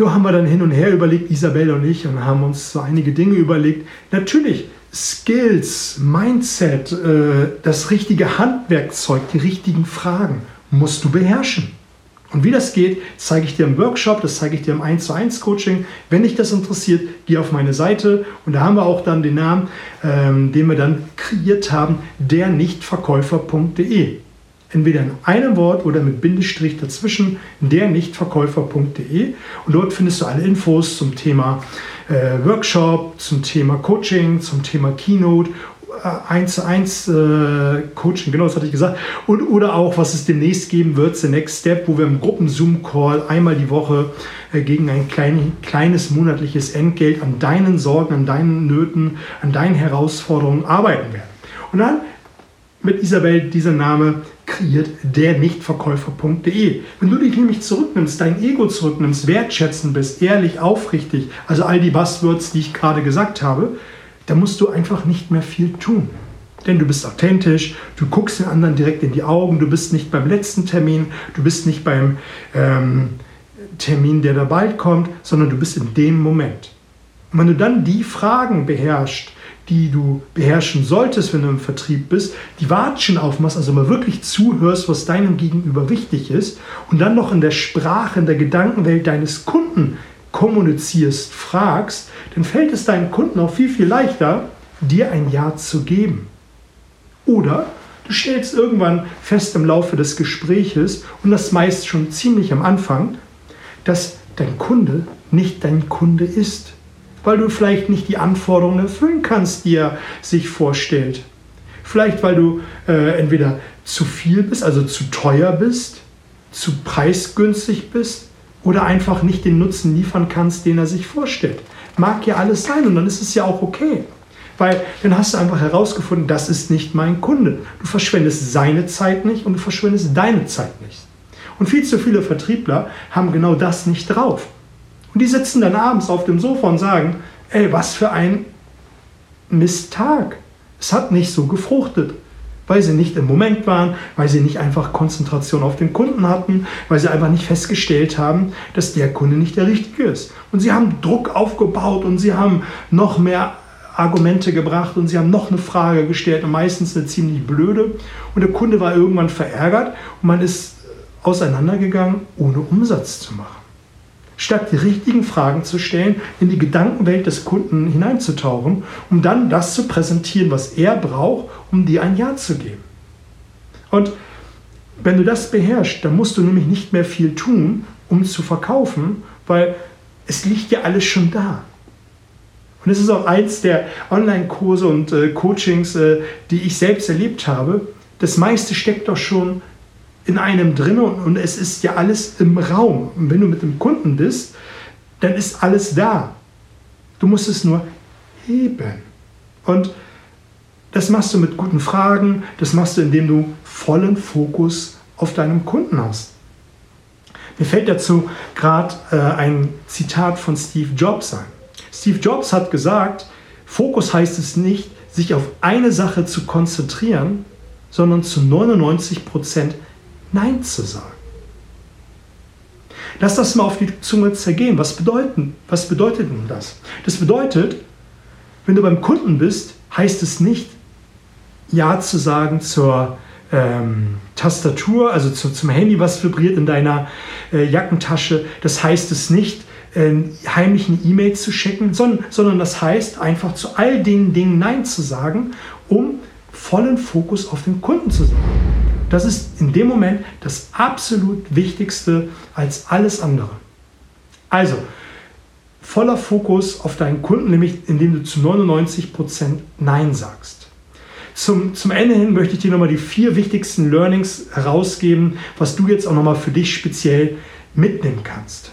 so haben wir dann hin und her überlegt, Isabel und ich, und haben uns so einige Dinge überlegt. Natürlich, Skills, Mindset, äh, das richtige Handwerkzeug, die richtigen Fragen musst du beherrschen. Und wie das geht, zeige ich dir im Workshop, das zeige ich dir im 1 zu 1 Coaching. Wenn dich das interessiert, geh auf meine Seite und da haben wir auch dann den Namen, ähm, den wir dann kreiert haben, dernichtverkäufer.de. Entweder in einem Wort oder mit Bindestrich dazwischen, dernichtverkäufer.de. Und dort findest du alle Infos zum Thema äh, Workshop, zum Thema Coaching, zum Thema Keynote 1 zu 1 äh, Coaching, genau das hatte ich gesagt. Und, oder auch, was es demnächst geben wird, The Next Step, wo wir im Gruppen-Zoom-Call einmal die Woche äh, gegen ein klein, kleines monatliches Entgelt an deinen Sorgen, an deinen Nöten, an deinen Herausforderungen arbeiten werden. Und dann mit Isabel dieser Name kreiert der Nichtverkäufer.de. Wenn du dich nämlich zurücknimmst, dein Ego zurücknimmst, wertschätzen bist, ehrlich, aufrichtig, also all die Buzzwords, die ich gerade gesagt habe, da musst du einfach nicht mehr viel tun. Denn du bist authentisch, du guckst den anderen direkt in die Augen, du bist nicht beim letzten Termin, du bist nicht beim ähm, Termin, der da bald kommt, sondern du bist in dem Moment. Und wenn du dann die Fragen beherrschst, die du beherrschen solltest, wenn du im Vertrieb bist, die Watschen aufmachst, also mal wirklich zuhörst, was deinem Gegenüber wichtig ist und dann noch in der Sprache, in der Gedankenwelt deines Kunden kommunizierst, fragst, dann fällt es deinem Kunden auch viel, viel leichter, dir ein Ja zu geben. Oder du stellst irgendwann fest im Laufe des Gespräches, und das meist schon ziemlich am Anfang, dass dein Kunde nicht dein Kunde ist, weil du vielleicht nicht die Anforderungen erfüllen kannst, die er sich vorstellt. Vielleicht weil du äh, entweder zu viel bist, also zu teuer bist, zu preisgünstig bist oder einfach nicht den Nutzen liefern kannst, den er sich vorstellt. Mag ja alles sein und dann ist es ja auch okay. Weil dann hast du einfach herausgefunden, das ist nicht mein Kunde. Du verschwendest seine Zeit nicht und du verschwendest deine Zeit nicht. Und viel zu viele Vertriebler haben genau das nicht drauf. Und die sitzen dann abends auf dem Sofa und sagen, ey, was für ein Misttag. Es hat nicht so gefruchtet weil sie nicht im Moment waren, weil sie nicht einfach Konzentration auf den Kunden hatten, weil sie einfach nicht festgestellt haben, dass der Kunde nicht der richtige ist. Und sie haben Druck aufgebaut und sie haben noch mehr Argumente gebracht und sie haben noch eine Frage gestellt und meistens eine ziemlich blöde. Und der Kunde war irgendwann verärgert und man ist auseinandergegangen, ohne Umsatz zu machen statt die richtigen Fragen zu stellen, in die Gedankenwelt des Kunden hineinzutauchen, um dann das zu präsentieren, was er braucht, um dir ein Ja zu geben. Und wenn du das beherrschst, dann musst du nämlich nicht mehr viel tun, um zu verkaufen, weil es liegt ja alles schon da. Und es ist auch eins der Online-Kurse und äh, Coachings, äh, die ich selbst erlebt habe. Das meiste steckt doch schon in einem drin und, es ist ja alles im Raum. Und wenn du mit dem Kunden bist, dann ist alles da. Du musst es nur heben. Und das machst du mit guten Fragen, das machst du, indem du vollen Fokus auf deinem Kunden hast. Mir fällt dazu gerade äh, ein Zitat von Steve Jobs ein. Steve Jobs hat gesagt, Fokus heißt es nicht, sich auf eine Sache zu konzentrieren, sondern zu 99 Prozent Nein zu sagen. Lass das mal auf die Zunge zergehen. Was, bedeuten, was bedeutet nun das? Das bedeutet, wenn du beim Kunden bist, heißt es nicht, Ja zu sagen zur ähm, Tastatur, also zu, zum Handy, was vibriert in deiner äh, Jackentasche. Das heißt es nicht, äh, heimlich eine E-Mail zu checken, sondern, sondern das heißt einfach zu all den Dingen Nein zu sagen, um vollen Fokus auf den Kunden zu setzen. Das ist in dem Moment das absolut Wichtigste als alles andere. Also, voller Fokus auf deinen Kunden, nämlich indem du zu 99% Nein sagst. Zum, zum Ende hin möchte ich dir nochmal die vier wichtigsten Learnings herausgeben, was du jetzt auch nochmal für dich speziell mitnehmen kannst.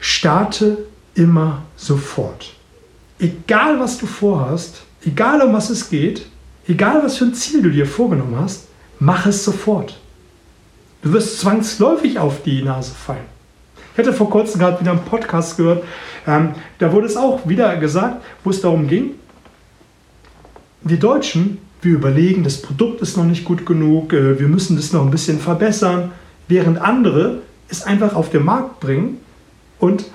Starte immer sofort. Egal was du vorhast, egal um was es geht, Egal, was für ein Ziel du dir vorgenommen hast, mach es sofort. Du wirst zwangsläufig auf die Nase fallen. Ich hatte vor kurzem gerade wieder einen Podcast gehört, ähm, da wurde es auch wieder gesagt, wo es darum ging, die Deutschen, wir überlegen, das Produkt ist noch nicht gut genug, äh, wir müssen das noch ein bisschen verbessern, während andere es einfach auf den Markt bringen und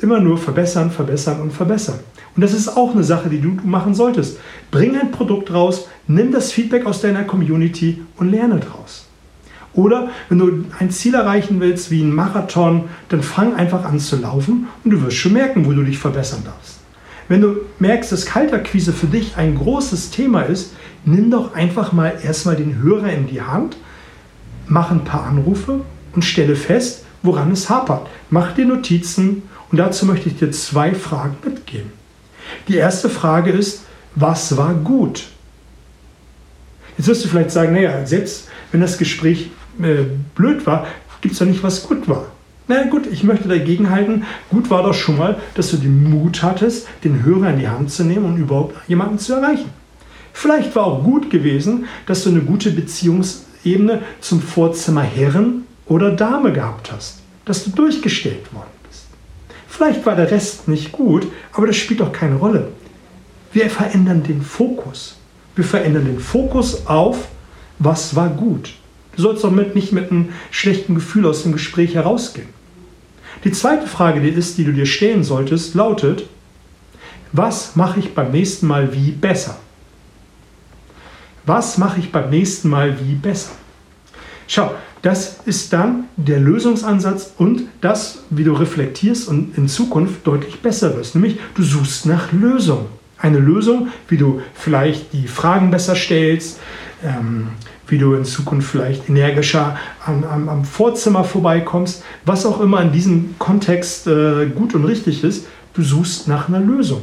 immer nur verbessern, verbessern und verbessern. Und das ist auch eine Sache, die du machen solltest. Bring ein Produkt raus, nimm das Feedback aus deiner Community und lerne daraus. Oder wenn du ein Ziel erreichen willst, wie ein Marathon, dann fang einfach an zu laufen und du wirst schon merken, wo du dich verbessern darfst. Wenn du merkst, dass Kaltakquise für dich ein großes Thema ist, nimm doch einfach mal erstmal den Hörer in die Hand, mach ein paar Anrufe und stelle fest, woran es hapert. Mach dir Notizen und dazu möchte ich dir zwei Fragen mitgeben. Die erste Frage ist, was war gut? Jetzt wirst du vielleicht sagen, naja, selbst wenn das Gespräch äh, blöd war, gibt es doch nicht, was gut war. Na gut, ich möchte dagegen halten, gut war doch schon mal, dass du den Mut hattest, den Hörer in die Hand zu nehmen und überhaupt jemanden zu erreichen. Vielleicht war auch gut gewesen, dass du eine gute Beziehungsebene zum Vorzimmer Herren oder Dame gehabt hast, dass du durchgestellt worden. Vielleicht war der Rest nicht gut, aber das spielt doch keine Rolle. Wir verändern den Fokus. Wir verändern den Fokus auf, was war gut. Du sollst doch mit, nicht mit einem schlechten Gefühl aus dem Gespräch herausgehen. Die zweite Frage, die ist, die du dir stellen solltest, lautet, was mache ich beim nächsten Mal wie besser? Was mache ich beim nächsten Mal wie besser? Schau, das ist dann der Lösungsansatz und das, wie du reflektierst und in Zukunft deutlich besser wirst. Nämlich, du suchst nach Lösungen. Eine Lösung, wie du vielleicht die Fragen besser stellst, ähm, wie du in Zukunft vielleicht energischer am, am, am, Vorzimmer vorbeikommst, was auch immer in diesem Kontext äh, gut und richtig ist, du suchst nach einer Lösung.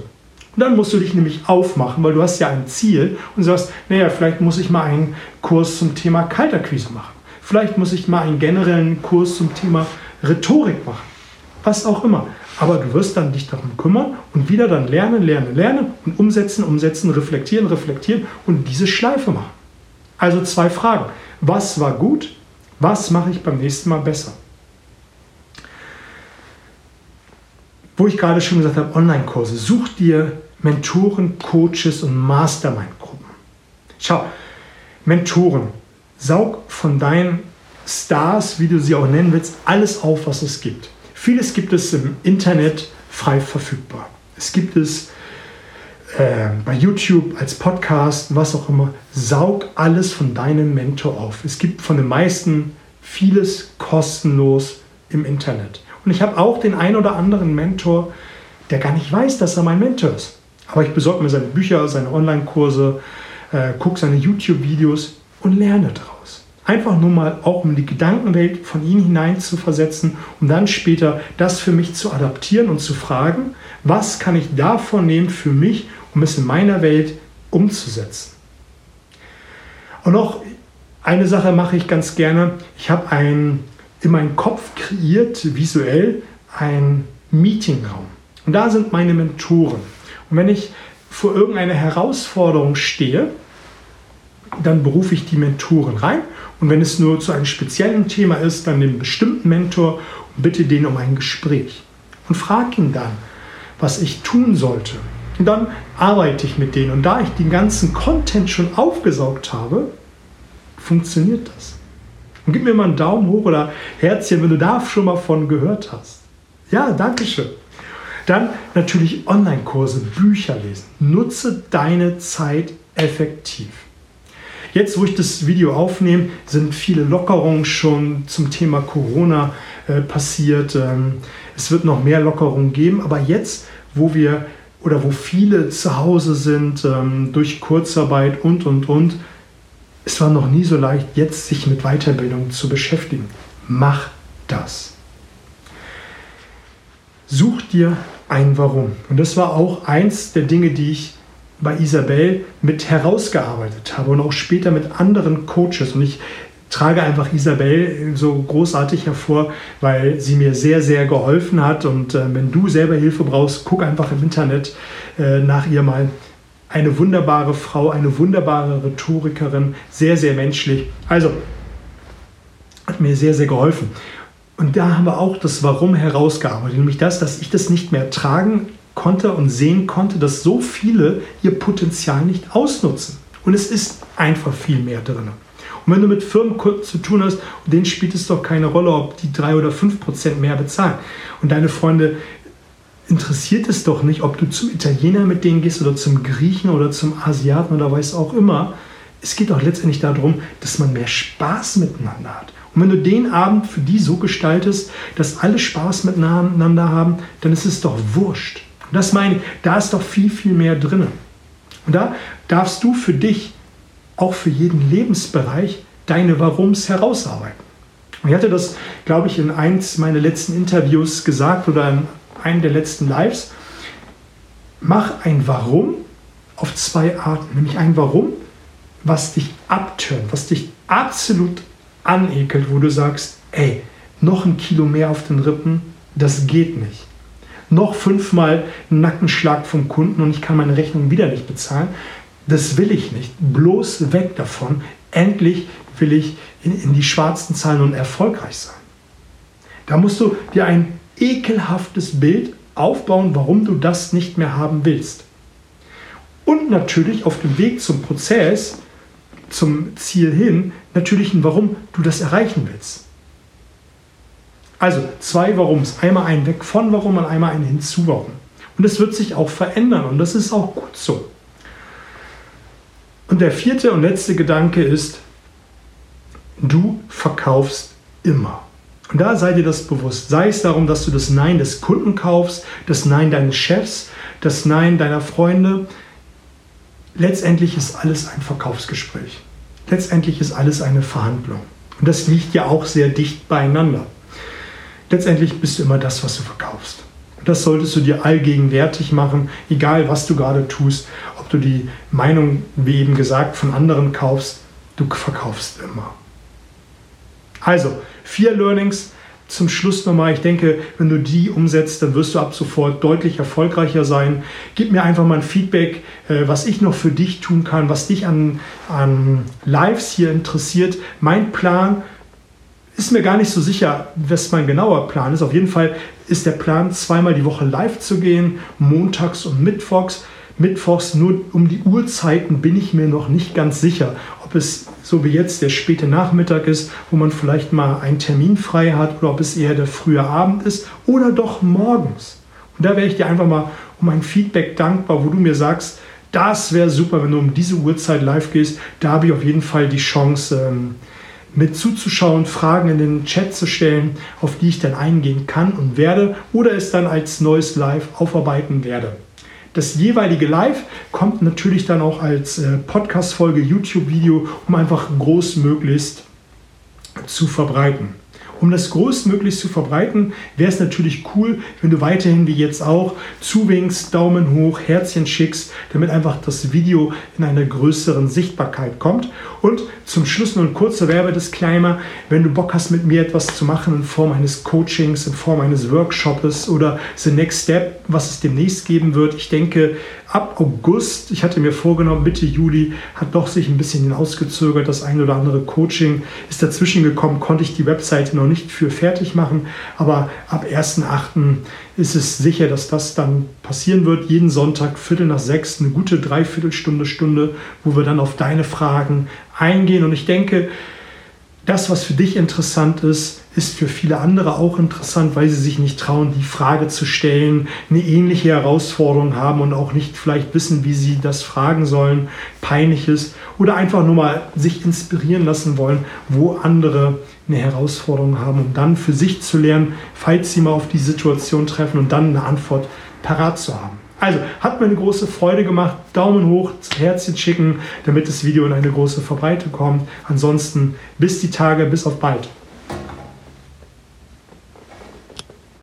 Und dann musst du dich nämlich aufmachen, weil du hast ja ein Ziel und sagst, naja, vielleicht muss ich mal einen Kurs zum Thema Kalterquise machen. Vielleicht muss ich mal einen generellen Kurs zum Thema Rhetorik machen. Was auch immer. Aber du wirst dann dich darum kümmern und wieder dann lernen, lernen, lernen und umsetzen, umsetzen, reflektieren, reflektieren und diese Schleife machen. Also zwei Fragen. Was war gut? Was mache ich beim nächsten Mal besser? Wo ich gerade schon gesagt habe, Online-Kurse. Such dir Mentoren, Coaches und Mastermind-Gruppen. Schau, Mentoren. Saug von deinen Stars, wie du sie auch nennen willst, alles auf, was es gibt. Vieles gibt es im Internet frei verfügbar. Es gibt es äh, bei YouTube, als Podcast, was auch immer, saug alles von deinem Mentor auf. Es gibt von den meisten vieles kostenlos im Internet. Und ich habe auch den ein oder anderen Mentor, der gar nicht weiß, dass er mein Mentor ist. Aber ich besorge mir seine Bücher, seine Online-Kurse, äh, gucke seine YouTube-Videos und lerne daraus. Einfach nur mal auch um die Gedankenwelt von ihm hinein zu versetzen, um dann später das für mich zu adaptieren und zu fragen, was kann ich davon nehmen für mich um es in meiner Welt umzusetzen. Und noch eine Sache mache ich ganz gerne. Ich habe ein, in meinem Kopf kreiert, visuell, ein Meetingraum. Und da sind meine Mentoren. Und wenn ich vor irgendeiner Herausforderung stehe, dann berufe ich die Mentoren rein. Und wenn es nur zu einem speziellen Thema ist, dann den bestimmten Mentor und bitte den um ein Gespräch. Und frage ihn dann, was ich tun sollte, und dann arbeite ich mit denen. Und da ich den ganzen Content schon aufgesaugt habe, funktioniert das. Und gib mir mal einen Daumen hoch oder Herzchen, wenn du da schon mal von gehört hast. Ja, danke schön. Dann natürlich Online-Kurse, Bücher lesen. Nutze deine Zeit effektiv. Jetzt, wo ich das Video aufnehme, sind viele Lockerungen schon zum Thema Corona äh, passiert. Ähm, es wird noch mehr Lockerungen geben, aber jetzt, wo wir oder wo viele zu Hause sind ähm, durch Kurzarbeit und, und, und. Es war noch nie so leicht, jetzt sich mit Weiterbildung zu beschäftigen. Mach das. Such dir ein Warum. Und das war auch eins der Dinge, die ich bei Isabel mit herausgearbeitet habe und auch später mit anderen Coaches. Und ich trage einfach Isabel so großartig hervor, weil sie mir sehr, sehr geholfen hat. Und äh, wenn du selber Hilfe brauchst, guck einfach im Internet äh, nach ihr mal. Eine wunderbare Frau, eine wunderbare Rhetorikerin, sehr, sehr menschlich. Also, hat mir sehr, sehr geholfen. Und da haben wir auch das Warum herausgearbeitet, nämlich das, dass ich das nicht mehr tragen konnte und sehen konnte, dass so viele ihr Potenzial nicht ausnutzen. Und es ist einfach viel mehr drin. Und wenn du mit Firmenkunden zu tun hast, denen spielt es doch keine Rolle, ob die drei oder fünf Prozent mehr bezahlen. Und deine Freunde interessiert es doch nicht, ob du zum Italiener mit denen gehst oder zum Griechen oder zum Asiaten oder weiß auch immer. Es geht doch letztendlich darum, dass man mehr Spaß miteinander hat. Und wenn du den Abend für die so gestaltest, dass alle Spaß miteinander haben, dann ist es doch wurscht. Und das meine ich, da ist doch viel, viel mehr drin. Und da darfst du für dich, auch für jeden Lebensbereich, deine Warums herausarbeiten. Und ich hatte das, glaube ich, in eins meiner letzten Interviews gesagt oder in einem der letzten Lives. Mach ein Warum auf zwei Arten. Nämlich ein Warum, was dich abtönt, was dich absolut anekelt, wo du sagst, ey, noch ein Kilo mehr auf den Rippen, das geht nicht. Noch fünfmal Nackenschlag vom Kunden und ich kann meine Rechnung wieder nicht bezahlen. Das will ich nicht. Bloß weg davon. Endlich will ich in, in die schwarzen Zahlen und erfolgreich sein. Da musst du dir ein ekelhaftes Bild aufbauen, warum du das nicht mehr haben willst. Und natürlich auf dem Weg zum Prozess, zum Ziel hin, natürlich ein Warum du das erreichen willst. Also zwei Warums. Einmal ein Weg von Warum und einmal ein Hinzu Warum. Und es wird sich auch verändern und das ist auch gut so. Und der vierte und letzte Gedanke ist, du verkaufst immer. Und da sei dir das bewusst. Sei es darum, dass du das Nein des Kunden kaufst, das Nein deines Chefs, das Nein deiner Freunde. Letztendlich ist alles ein Verkaufsgespräch. Letztendlich ist alles eine Verhandlung. Und das liegt ja auch sehr dicht beieinander. Letztendlich bist du immer das, was du verkaufst. Das solltest du dir allgegenwärtig machen, egal was du gerade tust, ob du die Meinung, wie eben gesagt, von anderen kaufst, du verkaufst immer. Also, vier Learnings zum Schluss nochmal. Ich denke, wenn du die umsetzt, dann wirst du ab sofort deutlich erfolgreicher sein. Gib mir einfach mal ein Feedback, äh, was ich noch für dich tun kann, was dich an, an Lives hier interessiert. Mein Plan ist mir gar nicht so sicher, was mein genauer Plan ist. Auf jeden Fall ist der Plan, zweimal die Woche live zu gehen, montags und mittwochs. Mittwochs nur um die Uhrzeiten bin ich mir noch nicht ganz sicher, ob es so wie jetzt der späte Nachmittag ist, wo man vielleicht mal einen Termin frei hat oder ob es eher der frühe Abend ist oder doch morgens. Und da wäre ich dir einfach mal um ein Feedback dankbar, wo du mir sagst, das wäre super, wenn du um diese Uhrzeit live gehst. Da habe ich auf jeden Fall die Chance, ähm, mit zuzuschauen, Fragen in den Chat zu stellen, auf die ich dann eingehen kann und werde oder es dann als neues Live aufarbeiten werde. Das jeweilige Live kommt natürlich dann auch als äh, Podcast-Folge, YouTube-Video, um einfach großmöglichst zu verbreiten. Um das größtmöglich zu verbreiten, wäre es natürlich cool, wenn du weiterhin wie jetzt auch zuwinkst, Daumen hoch, Herzchen schickst, damit einfach das Video in einer größeren Sichtbarkeit kommt. Und zum Schluss noch ein kurzer Werbedisclaimer. Wenn du Bock hast, mit mir etwas zu machen in Form eines Coachings, in Form eines Workshops oder The Next Step, was es demnächst geben wird. Ich denke, ab August, ich hatte mir vorgenommen, Mitte Juli, hat doch sich ein bisschen hinausgezögert. Das ein oder andere Coaching ist dazwischen gekommen, konnte ich die Webseite noch nicht für fertig machen. Aber ab 1.8. ist es sicher, dass das dann passieren wird. Jeden Sonntag, Viertel nach sechs, eine gute Dreiviertelstunde, Stunde, wo wir dann auf deine Fragen eingehen. Und ich denke, das, was für dich interessant ist, ist für viele andere auch interessant, weil sie sich nicht trauen, die Frage zu stellen, eine ähnliche Herausforderung haben und auch nicht vielleicht wissen, wie sie das fragen sollen, peinlich ist oder einfach nur mal sich inspirieren lassen wollen, wo andere eine Herausforderung haben, um dann für sich zu lernen, falls sie mal auf die Situation treffen und dann eine Antwort parat zu haben. Also, hat mir eine große Freude gemacht. Daumen hoch, Herzchen schicken, damit das Video in eine große Verbreitung kommt. Ansonsten bis die Tage, bis auf bald.